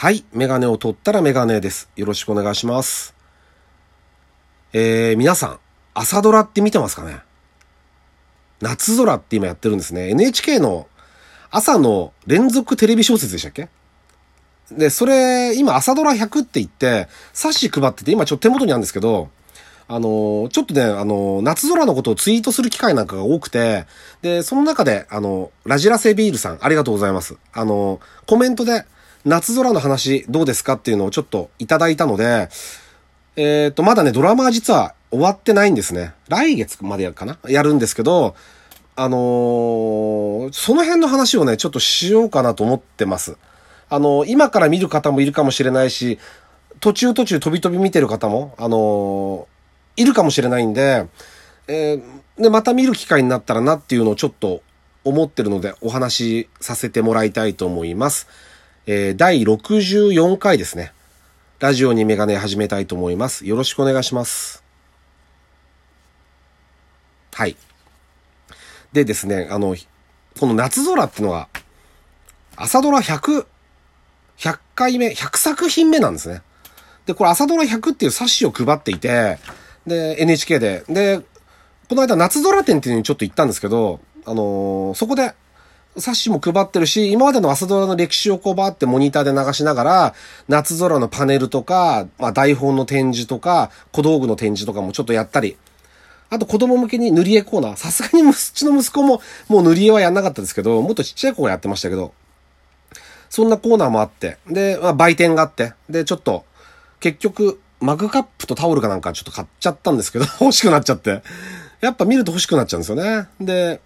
はい。メガネを取ったらメガネです。よろしくお願いします。えー、皆さん、朝ドラって見てますかね？夏空って今やってるんですね。NHK の朝の連続テレビ小説でしたっけ？で、それ、今朝ドラ100って言って、冊子配ってて、今ちょっと手元にあるんですけど、あの、ちょっとね、あの、夏空のことをツイートする機会なんかが多くて、で、その中で、あの、ラジラセビールさん、ありがとうございます。あの、コメントで、夏空の話どうですかっていうのをちょっといただいたので、えっ、と、まだね、ドラマは実は終わってないんですね。来月までやるかな？やるんですけど、あのーその辺の話をね、ちょっとしようかなと思ってます。あの今から見る方もいるかもしれないし、途中途中飛び飛び見てる方も、あのいるかもしれないんで、えーで、また見る機会になったらなっていうのをちょっと思ってるので、お話しさせてもらいたいと思います。えー第64回ですね。ラジオにメガネ始めたいと思います。よろしくお願いします。はい。でですね、あの、この夏空ってのは、朝ドラ100、100回目、100作品目なんですね。で、これ朝ドラ100っていう冊子を配っていて、で、NHK で。で、この間夏空展っていうのにちょっと行ったんですけど、あのーそこで、冊子も配ってるし、今までの朝ドラの歴史をこうバーってモニターで流しながら、夏空のパネルとか、まあ台本の展示とか、小道具の展示とかもちょっとやったり、あと子供向けに塗り絵コーナー。さすがにうちの息子ももう塗り絵はやんなかったですけど、もっとちっちゃい子がやってましたけど、そんなコーナーもあって、で、まあ、売店があって、で、ちょっと、結局、マグカップとタオルかなんかちょっと買っちゃったんですけど、欲しくなっちゃって。やっぱ見ると欲しくなっちゃうんですよね。で、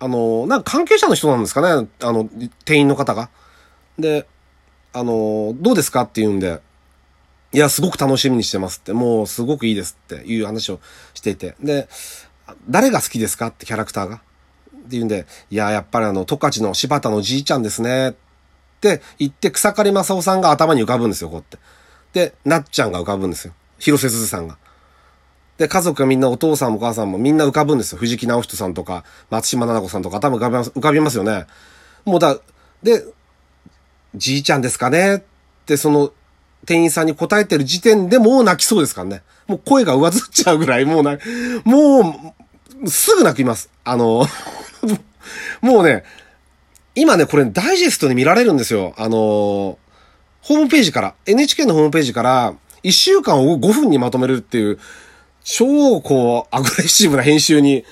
あの、なんか関係者の人なんですかね、あの、店員の方が。で、あの、どうですかって言うんで、いや、すごく楽しみにしてますって、もうすごくいいですっていう話をしていて。で、誰が好きですかってキャラクターが？って言うんで、いや、やっぱりあの、十勝の柴田のじいちゃんですね。って言って、草刈正雄さんが頭に浮かぶんですよ、こうやって。で、なっちゃんが浮かぶんですよ。広瀬すずさんが。で、家族がみんなお父さんもお母さんもみんな浮かぶんですよ。藤木直人さんとか、松島奈々子さんとか頭浮かびます、浮かびますよね。もうだ、で、じいちゃんですかねって、その、店員さんに答えてる時点でもう泣きそうですからね。もう声が上ずっちゃうぐらい、もうな、もう、すぐ泣きます。あの、もうね、今ね、これダイジェストで見られるんですよ。あの、ホームページから、NHK のホームページから、1週間を5分にまとめるっていう、超こう、アグレッシブな編集に。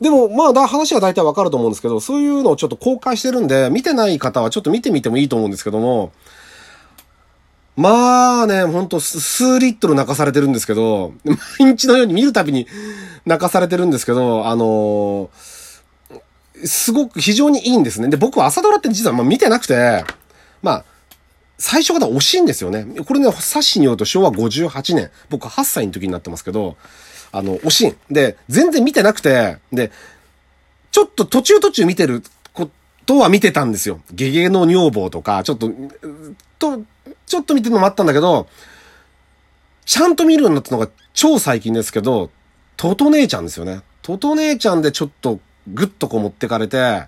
でも、まあ、だ、話は大体わかると思うんですけど、そういうのをちょっと公開してるんで、見てない方はちょっと見てみてもいいと思うんですけども、まあね、ほんと数リットル泣かされてるんですけど、毎日のように見るたびに泣かされてるんですけど、あのすごく非常にいいんですね。で、僕は朝ドラって実はまあ見てなくて、まあ、最初から惜しいんですよね。これね、冊子によると昭和58年、僕8歳の時になってますけど、あの、惜しい。で、全然見てなくて、で、ちょっと途中途中見てることは見てたんですよ。ゲゲの女房とか、ちょっと、と、ちょっと見てるのもあったんだけど、ちゃんと見るようになったのが超最近ですけど、トト姉ちゃんですよね。トト姉ちゃんでちょっとぐっとこう持ってかれて、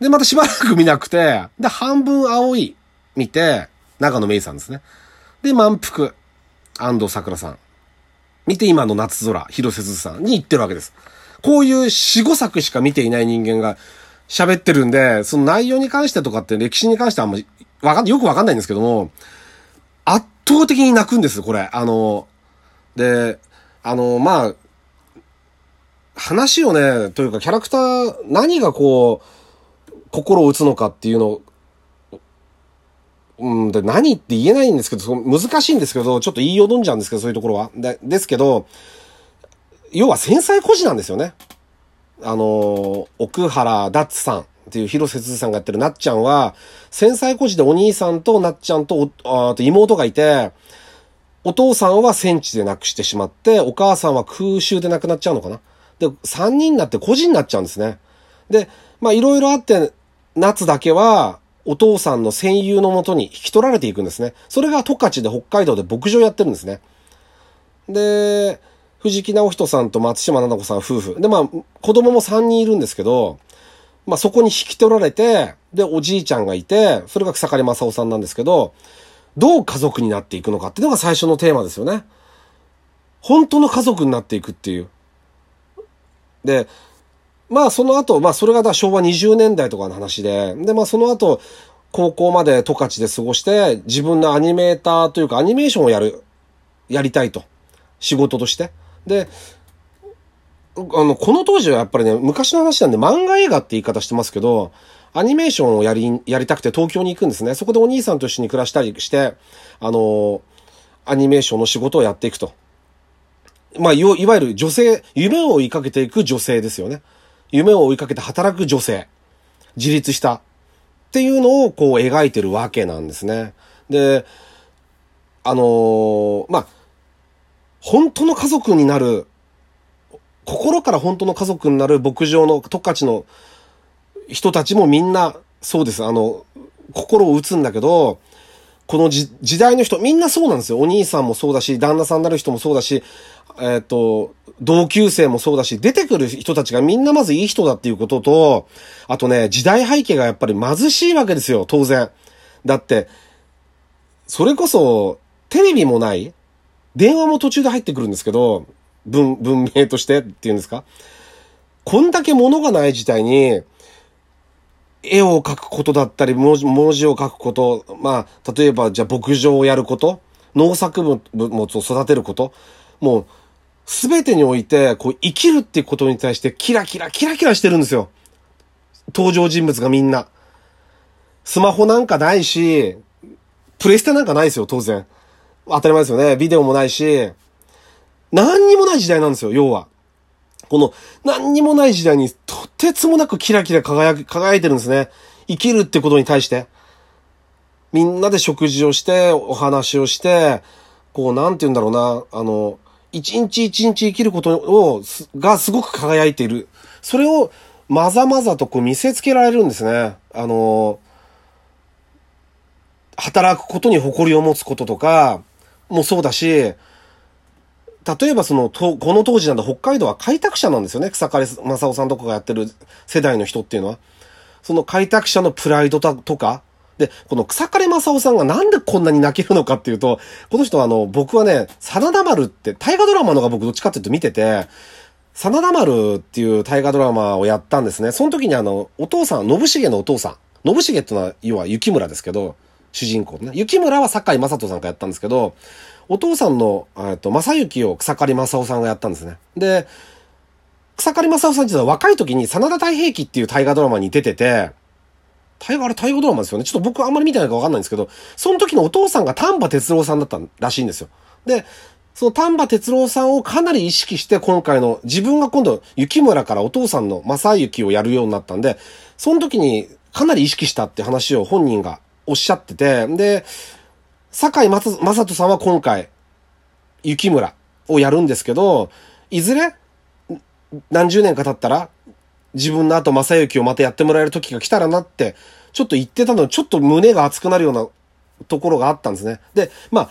で、またしばらく見なくて、で、半分青い見て、長野芽郁さんですね。で、満腹、安藤桜さん。見て今の夏空、広瀬すずさんに言ってるわけです。こういう四五作しか見ていない人間が喋ってるんで、その内容に関してとかって歴史に関してはあんまりわかん、よくわかんないんですけども、圧倒的に泣くんです、これ。あの、で、あの、まあ、話をね、というかキャラクター、何がこう、心を打つのかっていうのを、うん、で、何って言えないんですけど、難しいんですけど、ちょっと言いよどんじゃうんですけど、そういうところは。で、ですけど、要は繊細孤児なんですよね。あの、奥原ダッツさんっていう広瀬すずさんがやってるなっちゃんは、繊細孤児でお兄さんとなっちゃんとあと妹がいて、お父さんは戦地で亡くしてしまって、お母さんは空襲で亡くなっちゃうのかな。で、三人になって孤児になっちゃうんですね。で、まあいろいろあって、夏だけは、お父さんの戦友のもとに引き取られていくんですね。それが十勝で北海道で牧場やってるんですね。で、藤木直人さんと松島奈々子さん夫婦。で、まあ、子供も3人いるんですけど、まあそこに引き取られて、で、おじいちゃんがいて、それが草刈正雄さんなんですけど、どう家族になっていくのかっていうのが最初のテーマですよね。本当の家族になっていくっていう。で、まあその後、まあそれが昭和20年代とかの話で、でまあその後、高校まで十勝で過ごして、自分のアニメーターというかアニメーションをやる、やりたいと。仕事として。で、あの、この当時はやっぱりね、昔の話なんで漫画映画って言い方してますけど、アニメーションをやり、やりたくて東京に行くんですね。そこでお兄さんと一緒に暮らしたりして、あの、アニメーションの仕事をやっていくと。まあ、いわゆる女性、夢を追いかけていく女性ですよね。夢を追いかけて働く女性。自立した。っていうのをこう描いてるわけなんですね。で、あのー、まあ、本当の家族になる、心から本当の家族になる牧場の十勝の人たちもみんな、そうです。あの、心を打つんだけど、この時代の人、みんなそうなんですよ。お兄さんもそうだし、旦那さんになる人もそうだし、えっ、ー、と、同級生もそうだし、出てくる人たちがみんなまずいい人だっていうことと、あとね、時代背景がやっぱり貧しいわけですよ、当然。だって、それこそ、テレビもない、電話も途中で入ってくるんですけど、文、文明としてっていうんですかこんだけ物がない時代に、絵を描くことだったり、文字文字を書くこと、まあ、例えば、じゃあ牧場をやること、農作物を育てること、もう、すべてにおいて、こう、生きるっていうことに対して、キラキラ、キラキラしてるんですよ。登場人物がみんな。スマホなんかないし、プレステなんかないですよ、当然。当たり前ですよね。ビデオもないし、何にもない時代なんですよ、要は。この何にもない時代にとてつもなくキラキラ輝く、輝いてるんですね。生きるってことに対して。みんなで食事をして、お話をして、こう、なんて言うんだろうな、あの、一日一日生きることを、がすごく輝いている。それを、まざまざとこう見せつけられるんですね。あの、働くことに誇りを持つこととか、もそうだし、例えばその、とこの当時なんだ北海道は開拓者なんですよね。草刈正雄さんとかがやってる世代の人っていうのは。その開拓者のプライドとか、で、この草刈正雄さんがなんでこんなに泣けるのかっていうと、この人はあの、僕はね、真田丸って大河ドラマのが僕どっちかっていうと見てて、真田丸っていう大河ドラマをやったんですね。その時にあの、お父さん、信繁のお父さん。信繁ってのは、要は雪村ですけど、主人公ね。雪村は堺雅人さんがやったんですけど、お父さんの、えっと、正幸を草刈正雄さんがやったんですね。で、草刈正雄さんっていうのは若い時に真田太平記っていう大河ドラマに出てて、大河、あれ大河ドラマですよね。ちょっと僕あんまり見てないかわかんないんですけど、その時のお父さんが丹波哲郎さんだったらしいんですよ。で、その丹波哲郎さんをかなり意識して今回の自分が今度雪村からお父さんの正幸をやるようになったんで、その時にかなり意識したって話を本人がおっしゃってて、で、坂井正人さんは今回、雪村をやるんですけど、いずれ、何十年か経ったら、自分の後正幸をまたやってもらえる時が来たらなって、ちょっと言ってたのにちょっと胸が熱くなるようなところがあったんですね。で、まあ、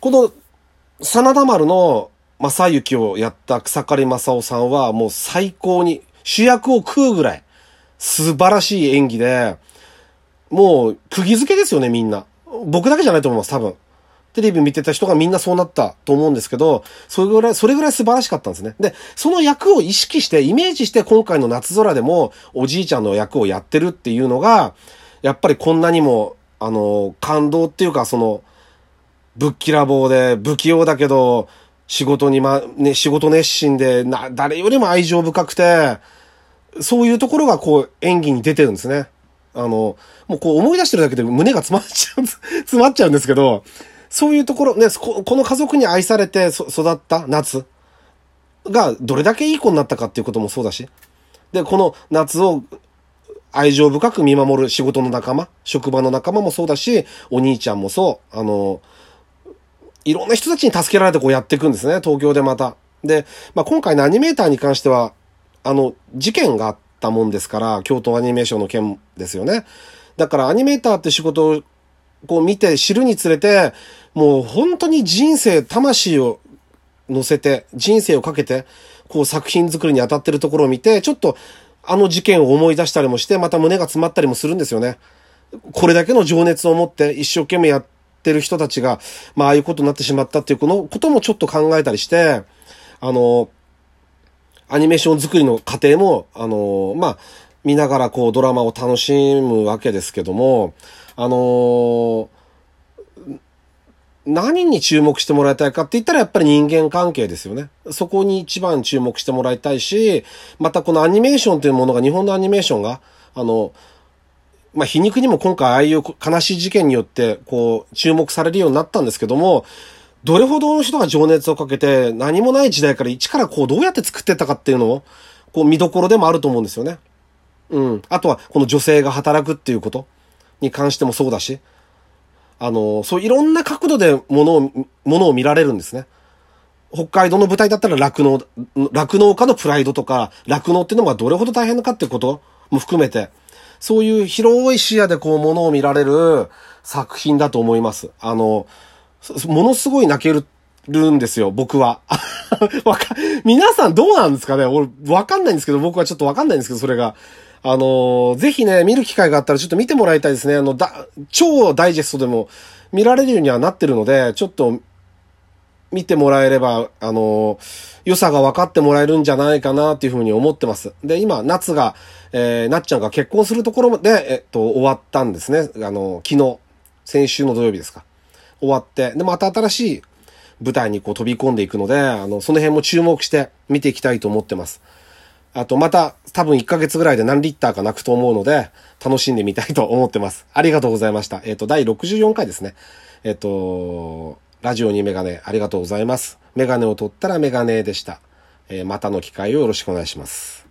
この、真田丸の正幸をやった草刈正雄さんはもう最高に主役を食うぐらい素晴らしい演技で、もう釘付けですよね、みんな。僕だけじゃないと思います、多分。テレビ見てた人がみんなそうなったと思うんですけど、それぐらい、それぐらい素晴らしかったんですね。で、その役を意識して、イメージして今回の夏空でもおじいちゃんの役をやってるっていうのが、やっぱりこんなにも、あの、感動っていうか、その、ぶっきらぼうで、不器用だけど、仕事にま、ね、仕事熱心で、な、誰よりも愛情深くて、そういうところがこう演技に出てるんですね。あの、もうこう思い出してるだけで胸が詰まっちゃう、詰まっちゃうんですけど、そういうところ、ね、この家族に愛されて育った夏がどれだけいい子になったかっていうこともそうだし、で、この夏を愛情深く見守る仕事の仲間、職場の仲間もそうだし、お兄ちゃんもそう、あの、いろんな人たちに助けられてこうやっていくんですね、東京でまた。で、まあ、今回のアニメーターに関しては、あの、事件があったもんですから、京都アニメーションの件ですよね。だからアニメーターって仕事をこう見て知るにつれて、もう本当に人生、魂を乗せて、人生をかけて、こう作品作りに当たってるところを見て、ちょっと、あの事件を思い出したりもして、また胸が詰まったりもするんですよね。これだけの情熱を持って一生懸命やってる人たちが、まあ、ああいうことになってしまったっていうこのこともちょっと考えたりして、あの、アニメーション作りの過程も、あの、まあ、見ながらこうドラマを楽しむわけですけども、あの何に注目してもらいたいかって言ったらやっぱり人間関係ですよね。そこに一番注目してもらいたいし、またこのアニメーションというものが、日本のアニメーションが、あの、まあ、皮肉にも今回ああいう悲しい事件によって、こう、注目されるようになったんですけども、どれほどの人が情熱をかけて、何もない時代から一からこう、どうやって作ってたかっていうのを、こう、見どころでもあると思うんですよね。うん。あとは、この女性が働くっていうことに関してもそうだし、あの、そういろんな角度でものを、ものを見られるんですね。北海道の舞台だったら酪農、酪農家のプライドとか、酪農っていうのがどれほど大変かっていうことも含めて、そういう広い視野でこうものを見られる作品だと思います。あの、ものすごい泣けるんですよ、僕は。わか、皆さんどうなんですかね？俺、わかんないんですけど、僕はちょっとわかんないんですけど、それが。あの、ぜひね、見る機会があったらちょっと見てもらいたいですね。あの、だ、超ダイジェストでも見られるようにはなってるので、ちょっと見てもらえれば、あの、良さが分かってもらえるんじゃないかなっていうふうに思ってます。で、今、夏が、えー、なっちゃんが結婚するところで、えっと、終わったんですね。あの、昨日、先週の土曜日ですか。終わって、で、また新しい舞台にこう飛び込んでいくので、あの、その辺も注目して見ていきたいと思ってます。あとまた多分1ヶ月ぐらいで何リッターか泣くと思うので、楽しんでみたいと思ってます。ありがとうございました。えっ、ー、と、第64回ですね。えっ、ー、と、ラジオにメガネありがとうございます。メガネを取ったらメガネでした。えー、またの機会をよろしくお願いします。